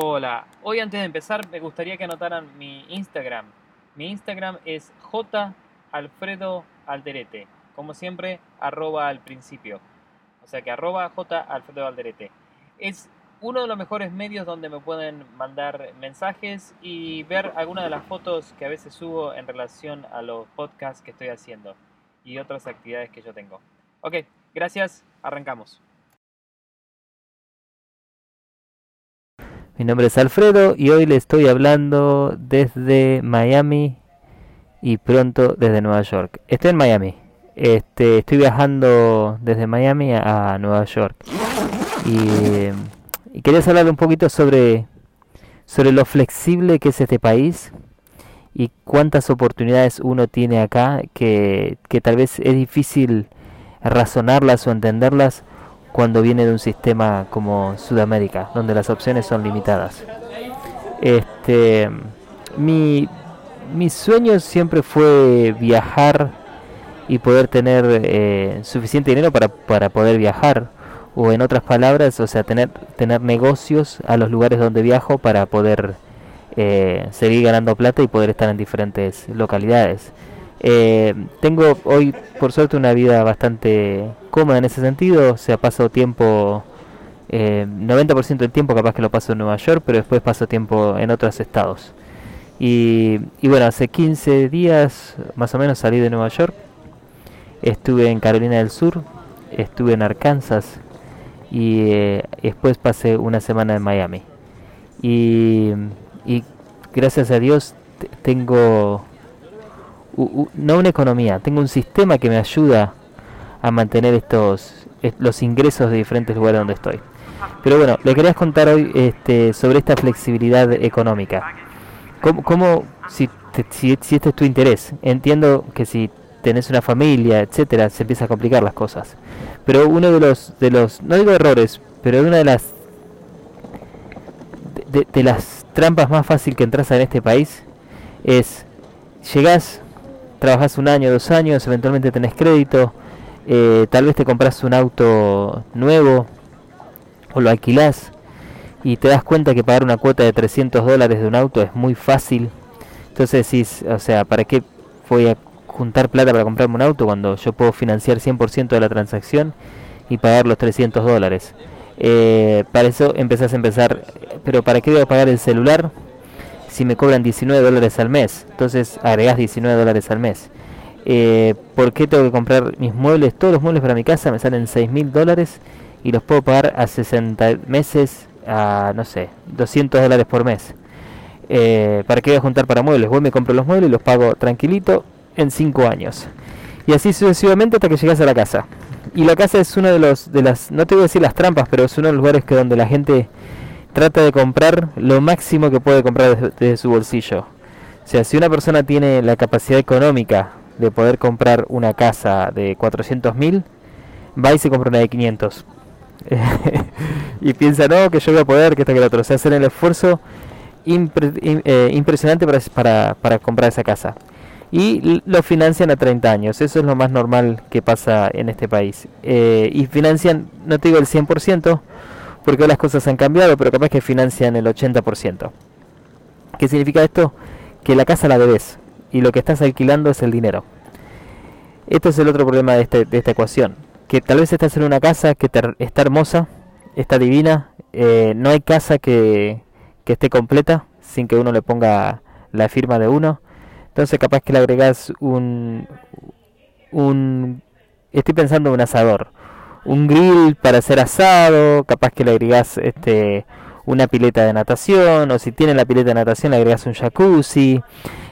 Hola, hoy antes de empezar me gustaría que anotaran mi Instagram. Mi Instagram es jalfredoalderete, como siempre, arroba al principio. O sea que arroba jalfredoalderete. Es uno de los mejores medios donde me pueden mandar mensajes y ver algunas de las fotos que a veces subo en relación a los podcasts que estoy haciendo y otras actividades que yo tengo. Ok, gracias, arrancamos. Mi nombre es Alfredo y hoy le estoy hablando desde Miami y pronto desde Nueva York. Estoy en Miami. Este, estoy viajando desde Miami a, Nueva York. Y, quería hablar un poquito sobre, sobre lo flexible que es este país y cuántas oportunidades uno tiene acá que, que tal vez es difícil razonarlas o entenderlas cuando viene de un sistema como Sudamérica, donde las opciones son limitadas. Este, mi, mi sueño siempre fue viajar y poder tener eh, suficiente dinero para, para poder viajar o en otras palabras, o sea, tener, tener negocios a los lugares donde viajo para poder eh, seguir ganando plata y poder estar en diferentes localidades. Eh, tengo hoy, por suerte, una vida bastante cómoda en ese sentido. O sea, paso tiempo, eh, 90% del tiempo capaz que lo paso en Nueva York, pero después paso tiempo en otros estados. Y, bueno, hace 15 días más o menos salí de Nueva York. Estuve en Carolina del Sur, estuve en Arkansas y eh, después pasé una semana en Miami. Y, y gracias a Dios tengo no una economía, tengo un sistema que me ayuda a mantener estos los ingresos de diferentes lugares donde estoy. Pero bueno, le quería contar hoy este, sobre esta flexibilidad económica. ¿Cómo, si, si, este es tu interés? Entiendo que si tenés una familia, etcétera, se empieza a complicar las cosas. Pero uno de los, de los no digo errores, pero una de las de, de las trampas más fácil que entras en este país es llegás trabajas un año, dos años, eventualmente tenés crédito, eh, tal vez te compras un auto nuevo o lo alquilás y te das cuenta que pagar una cuota de 300 dólares de un auto es muy fácil. Entonces decís, o sea, ¿para qué voy a juntar plata para comprarme un auto cuando yo puedo financiar 100% de la transacción y pagar los 300 dólares? Eh, para eso empezás a empezar, pero ¿para qué voy a pagar el celular? Si me cobran 19 dólares al mes. Entonces agregás 19 dólares al mes. Eh, ¿Por qué tengo que comprar mis muebles? Todos los muebles para mi casa me salen 6 mil dólares y los puedo pagar a 60 meses a, no sé, 200 dólares por mes. Eh, ¿Para qué voy a juntar para muebles? Voy, me compro los muebles y los pago tranquilito en 5 años. Y así sucesivamente hasta que llegas a la casa. Y la casa es uno de los, de las, no te voy a decir las trampas, pero es uno de los lugares que donde la gente trata de comprar lo máximo que puede comprar desde, su bolsillo. O sea, si una persona tiene la capacidad económica de poder comprar una casa de 400 mil, va y se compra una de 500. y piensa, no, que yo voy a poder, que esto que el otro. O sea, hacen el esfuerzo eh, impresionante para, para, comprar esa casa. Y lo financian a 30 años. Eso es lo más normal que pasa en este país. Eh, y financian, no te digo el 100%, porque las cosas han cambiado, pero capaz que financian el 80%. ¿Qué significa esto? Que la casa la debes y lo que estás alquilando es el dinero. Esto es el otro problema de, este, esta ecuación. Que tal vez estás en una casa que está hermosa, está divina, eh, no hay casa que, que esté completa sin que uno le ponga la firma de uno. Entonces capaz que le agregas un, un estoy pensando en un asador un grill para hacer asado, capaz que le agregás este, una pileta de natación, o si tiene la pileta de natación le agregas un jacuzzi,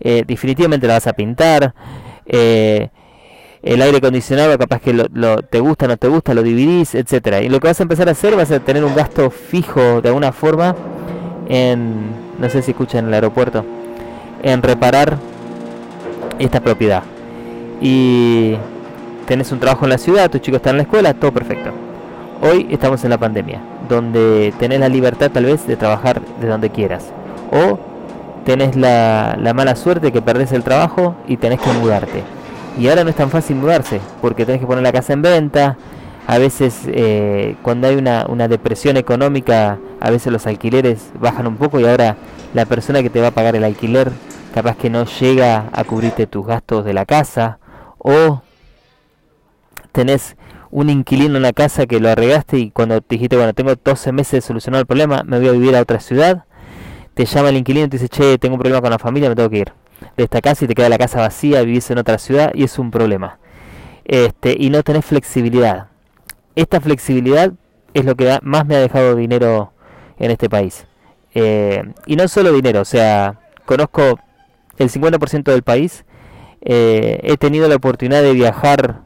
eh, definitivamente la vas a pintar. Eh, el aire acondicionado capaz que te gusta, no te gusta, lo dividís, etcétera. Y lo que vas a empezar a hacer vas a tener un gasto fijo de alguna forma en, no sé si escuchan en el aeropuerto, en reparar esta propiedad. Y tenés un trabajo en la ciudad, tus chicos están en la escuela, todo perfecto. Hoy estamos en la pandemia, donde tenés la libertad tal vez de trabajar de donde quieras. O tenés la, mala suerte que perdés el trabajo y tenés que mudarte. Y ahora no es tan fácil mudarse, porque tenés que poner la casa en venta, a veces eh, cuando hay una, una depresión económica, a veces los alquileres bajan un poco y ahora la persona que te va a pagar el alquiler capaz que no llega a cubrirte tus gastos de la casa o tenés un inquilino en la casa que lo arregaste y cuando te dijiste, bueno, tengo 12 meses de solucionar el problema, me voy a vivir a otra ciudad, te llama el inquilino y te dice, che, tengo un problema con la familia, me tengo que ir de esta casa y te queda la casa vacía, vivís en otra ciudad y es un problema. Este, y no tenés flexibilidad. Esta flexibilidad es lo que más me ha dejado dinero en este país. Eh, y no solo dinero, o sea, conozco el 50% del país, eh, he tenido la oportunidad de viajar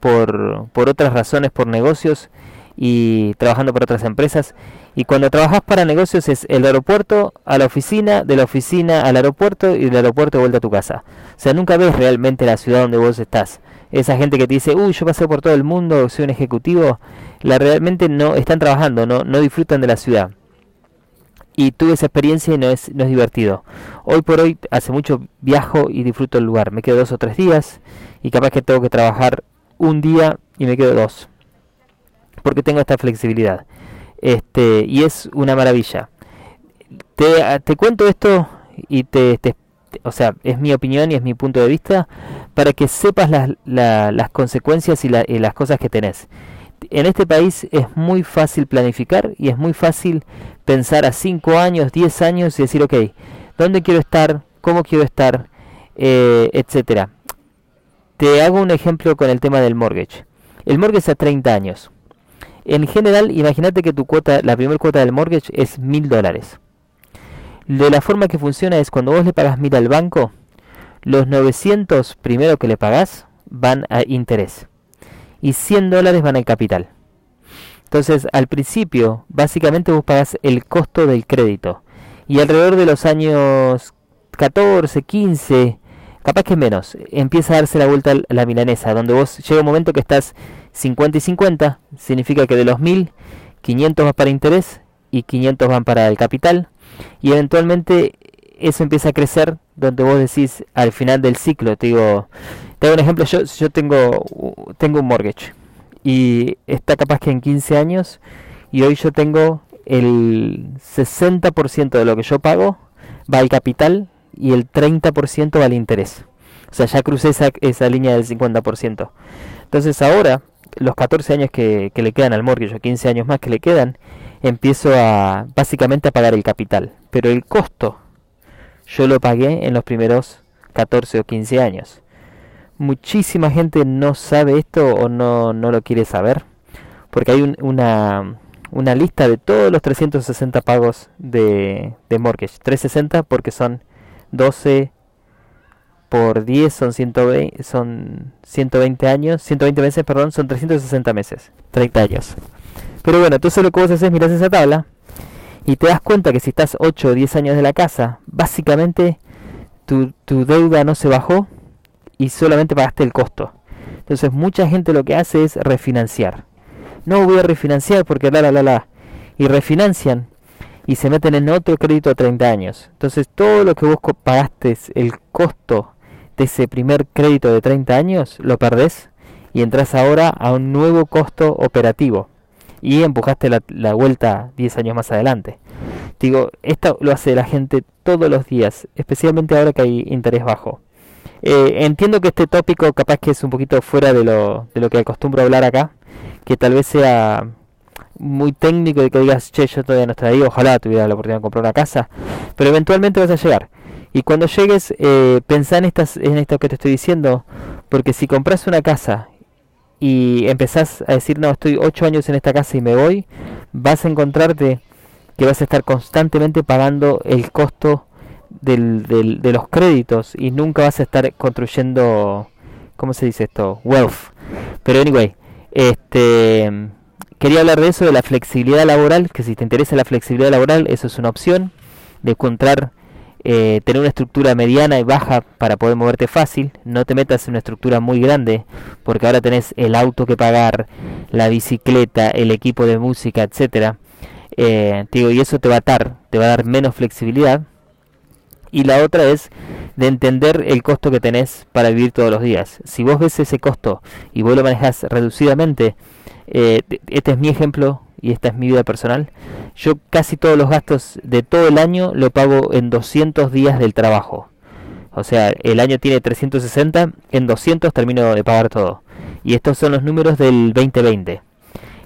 por, por otras razones, por negocios y trabajando para otras empresas. Y cuando trabajas para negocios es el aeropuerto a la oficina, de la oficina al aeropuerto y del aeropuerto de vuelta a tu casa. O sea, nunca ves realmente la ciudad donde vos estás. Esa gente que te dice, uy, yo pasé por todo el mundo, soy un ejecutivo, la realmente no están trabajando, no, no disfrutan de la ciudad. Y tuve esa experiencia y no es, no es divertido. Hoy por hoy, hace mucho viajo y disfruto el lugar. Me quedo dos o tres días y capaz que tengo que trabajar un día y me quedo dos porque tengo esta flexibilidad. Este, y es una maravilla. Te, te cuento esto y te, o sea, es mi opinión y es mi punto de vista para que sepas las, las consecuencias y, y las cosas que tenés. En este país es muy fácil planificar y es muy fácil pensar a 5 años, 10 años y decir, ok, ¿dónde quiero estar? ¿Cómo quiero estar? Eh, etcétera. Te hago un ejemplo con el tema del mortgage. El mortgage a 30 años. En general, imagínate que tu cuota, la primera cuota del mortgage es mil dólares. De la forma que funciona es cuando vos le pagas mil al banco, los 900 primero que le pagás van a interés y 100 dólares van al capital. Entonces, al principio, básicamente vos pagás el costo del crédito y alrededor de los años 14, 15, capaz que menos, empieza a darse la vuelta a la milanesa, donde vos llega un momento que estás 50 y 50 significa que de los 1000, 500 van para interés y 500 van para el capital. Y eventualmente eso empieza a crecer donde vos decís al final del ciclo, te digo, te un ejemplo, yo, yo tengo, tengo un mortgage y está capaz que en 15 años y hoy yo tengo el 60% de lo que yo pago va al capital y el 30% va al interés. O sea, ya crucé esa, esa línea del 50%. Entonces ahora los 14 años que, le quedan al mortgage o 15 años más que le quedan, empiezo a básicamente a pagar el capital. Pero el costo yo lo pagué en los primeros 14 o 15 años. Muchísima gente no sabe esto o no, no lo quiere saber. Porque hay una, una lista de todos los 360 pagos de, de mortgage. 360 porque son 12 por 10 son 120, son 120 años, 120 meses, perdón, son 360 meses, 30 años. Pero bueno, tú solo que vos haces, miras esa tabla y te das cuenta que si estás 8 o 10 años de la casa, básicamente tu, tu deuda no se bajó y solamente pagaste el costo. Entonces mucha gente lo que hace es refinanciar. No voy a refinanciar porque la la la la. Y refinancian y se meten en otro crédito a 30 años. Entonces todo lo que vos pagaste, el costo de ese primer crédito de 30 años, lo perdés y entras ahora a un nuevo costo operativo y empujaste la, vuelta 10 años más adelante. Digo, esto lo hace la gente todos los días, especialmente ahora que hay interés bajo. Eh, entiendo que este tópico capaz que es un poquito fuera de lo, de lo que acostumbro hablar acá, que tal vez sea muy técnico de que digas, che, yo todavía no estoy ahí, ojalá tuviera la oportunidad de comprar una casa, pero eventualmente vas a llegar. Y cuando llegues, eh, pensá en, estas, en esto que te estoy diciendo, porque si compras una casa y empezás a decir, no, estoy 8 años en esta casa y me voy, vas a encontrarte que vas a estar constantemente pagando el costo del, del, de los créditos y nunca vas a estar construyendo, ¿cómo se dice esto? Wealth. Pero anyway, este quería hablar de eso, de la flexibilidad laboral, que si te interesa la flexibilidad laboral, eso es una opción, de encontrar eh, tener una estructura mediana y baja para poder moverte fácil, no te metas en una estructura muy grande, porque ahora tenés el auto que pagar, la bicicleta, el equipo de música, etcétera. Eh, digo, y eso te va a atar, te va a dar menos flexibilidad. Y la otra es de entender el costo que tenés para vivir todos los días. Si vos ves ese costo y vos lo manejas reducidamente, Eh, este es mi ejemplo y esta es mi vida personal. Yo casi todos los gastos de todo el año lo pago en 200 días del trabajo. O sea, el año tiene 360, en 200 termino de pagar todo. Y estos son los números del 2020.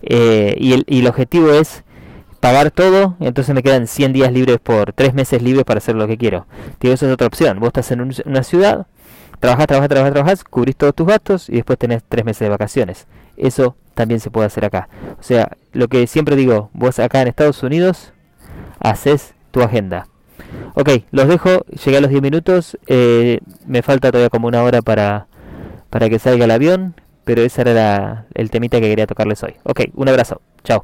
Eh, y, el, y el objetivo es pagar todo, entonces me quedan 100 días libres por 3 meses libres para hacer lo que quiero. Digo, eso es otra opción. Vos estás en una ciudad, trabajas, trabajas, trabajas, trabajas, cubrís todos tus gastos y después tenés 3 meses de vacaciones. Eso también se puede hacer acá. O sea, lo que siempre digo, vos acá en Estados Unidos haces tu agenda. Ok, los dejo, llegué a los 10 minutos, eh, me falta todavía como una hora para, para que salga el avión, pero ese era el temita que quería tocarles hoy. Ok, un abrazo, chao.